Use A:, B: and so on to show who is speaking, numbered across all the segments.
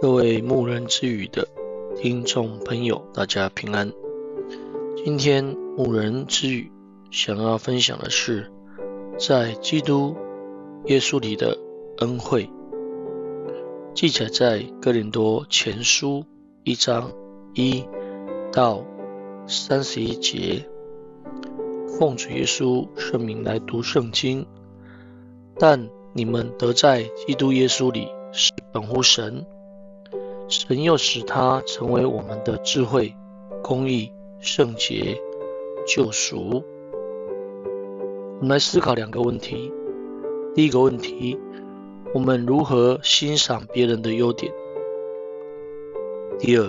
A: 各位牧人之语的听众朋友，大家平安。今天牧人之语想要分享的是，在基督耶稣里的恩惠，记载在哥林多前书一章一到三十一节。奉主耶稣圣名来读圣经，但你们得在基督耶稣里是本乎神，神又使他成为我们的智慧、公义、圣洁、救赎。我们来思考两个问题：第一个问题，我们如何欣赏别人的优点？第二，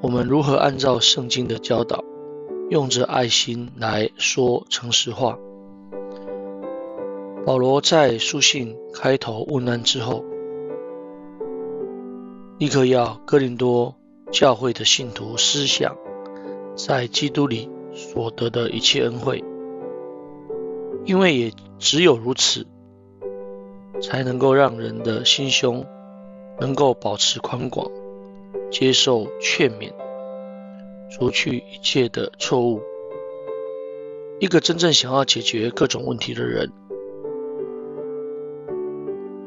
A: 我们如何按照圣经的教导？用着爱心来说诚实话。保罗在书信开头问安之后，立刻要哥林多教会的信徒思想在基督里所得的一切恩惠，因为也只有如此，才能够让人的心胸能够保持宽广，接受劝勉。除去一切的错误。一个真正想要解决各种问题的人，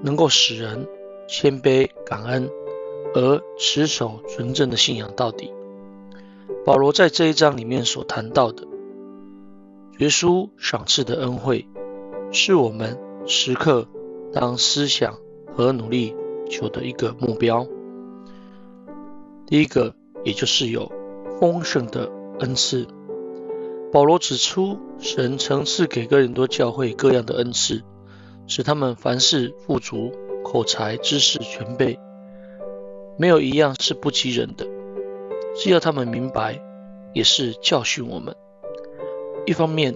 A: 能够使人谦卑感恩，而持守纯正的信仰到底。保罗在这一章里面所谈到的，耶稣赏赐的恩惠，是我们时刻当思想和努力求的一个目标。第一个，也就是有。丰盛的恩赐。保罗指出，神曾赐给哥林多教会各样的恩赐，使他们凡事富足，口才、知识全备，没有一样是不及人的。是要他们明白，也是教训我们。一方面，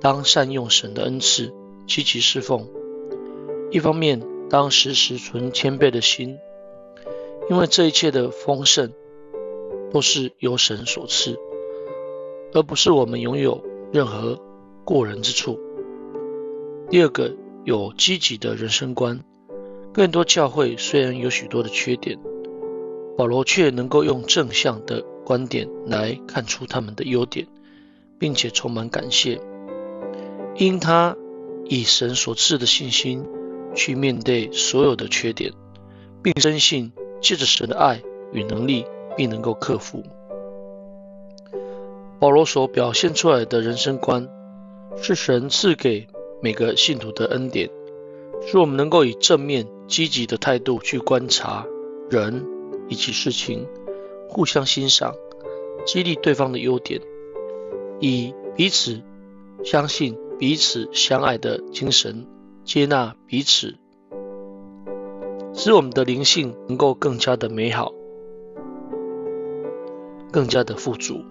A: 当善用神的恩赐，积极侍奉；一方面，当时时存谦卑的心，因为这一切的丰盛。都是由神所赐，而不是我们拥有任何过人之处。第二个，有积极的人生观。更多教会虽然有许多的缺点，保罗却能够用正向的观点来看出他们的优点，并且充满感谢，因他以神所赐的信心去面对所有的缺点，并深信借着神的爱与能力。并能够克服。保罗所表现出来的人生观，是神赐给每个信徒的恩典，使我们能够以正面、积极的态度去观察人以及事情，互相欣赏，激励对方的优点，以彼此相信、彼此相爱的精神接纳彼此，使我们的灵性能够更加的美好。更加的富足。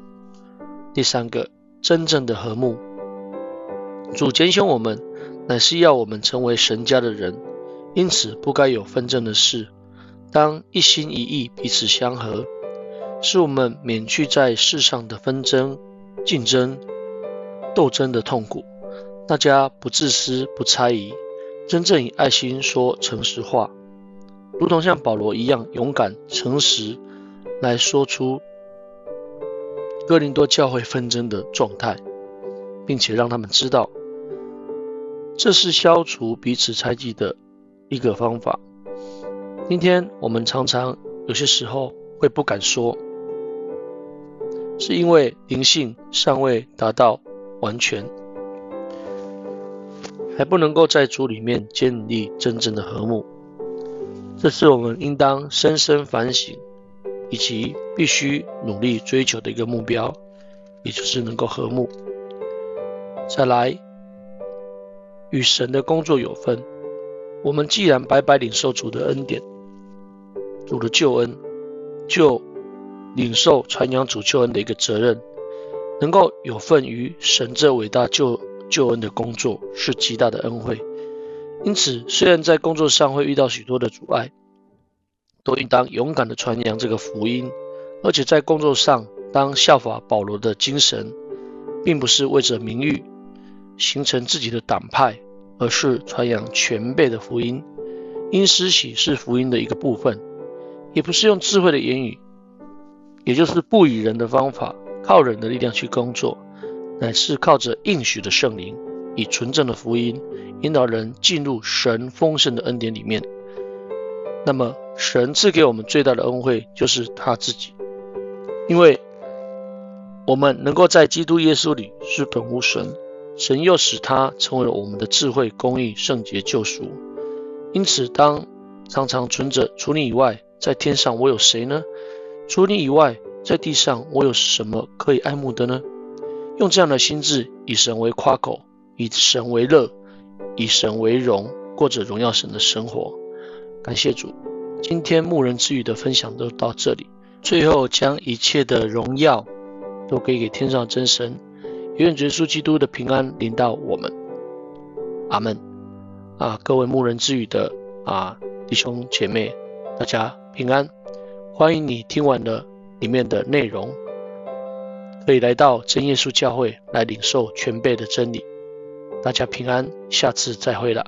A: 第三个，真正的和睦。主拣选我们，乃是要我们成为神家的人，因此不该有纷争的事，当一心一意彼此相合，使我们免去在世上的纷争、竞争、斗争的痛苦。大家不自私、不猜疑，真正以爱心说诚实话，如同像保罗一样勇敢、诚实来说出。哥林多教会纷争的状态，并且让他们知道，这是消除彼此猜忌的一个方法。今天我们常常有些时候会不敢说，是因为灵性尚未达到完全，还不能够在主里面建立真正的和睦。这是我们应当深深反省。以及必须努力追求的一个目标，也就是能够和睦。再来，与神的工作有分。我们既然白白领受主的恩典，主的救恩，就领受传扬主救恩的一个责任，能够有份于神这伟大救救恩的工作，是极大的恩惠。因此，虽然在工作上会遇到许多的阻碍，都应当勇敢地传扬这个福音，而且在工作上当效法保罗的精神，并不是为着名誉，形成自己的党派，而是传扬全备的福音。因施洗是福音的一个部分，也不是用智慧的言语，也就是不与人的方法，靠人的力量去工作，乃是靠着应许的圣灵，以纯正的福音引导人进入神丰盛的恩典里面。那么，神赐给我们最大的恩惠就是他自己，因为我们能够在基督耶稣里是本无神，神又使他成为了我们的智慧、公义、圣洁、救赎。因此，当常常存着除你以外，在天上我有谁呢？除你以外，在地上我有什么可以爱慕的呢？用这样的心志，以神为夸口，以神为乐，以神为荣，过着荣耀神的生活。感谢主，今天牧人之语的分享都到这里。最后，将一切的荣耀都归给天上真神，愿耶稣基督的平安临到我们。阿门。啊，各位牧人之语的啊弟兄姐妹，大家平安。欢迎你听完了里面的内容，可以来到真耶稣教会来领受全备的真理。大家平安，下次再会了。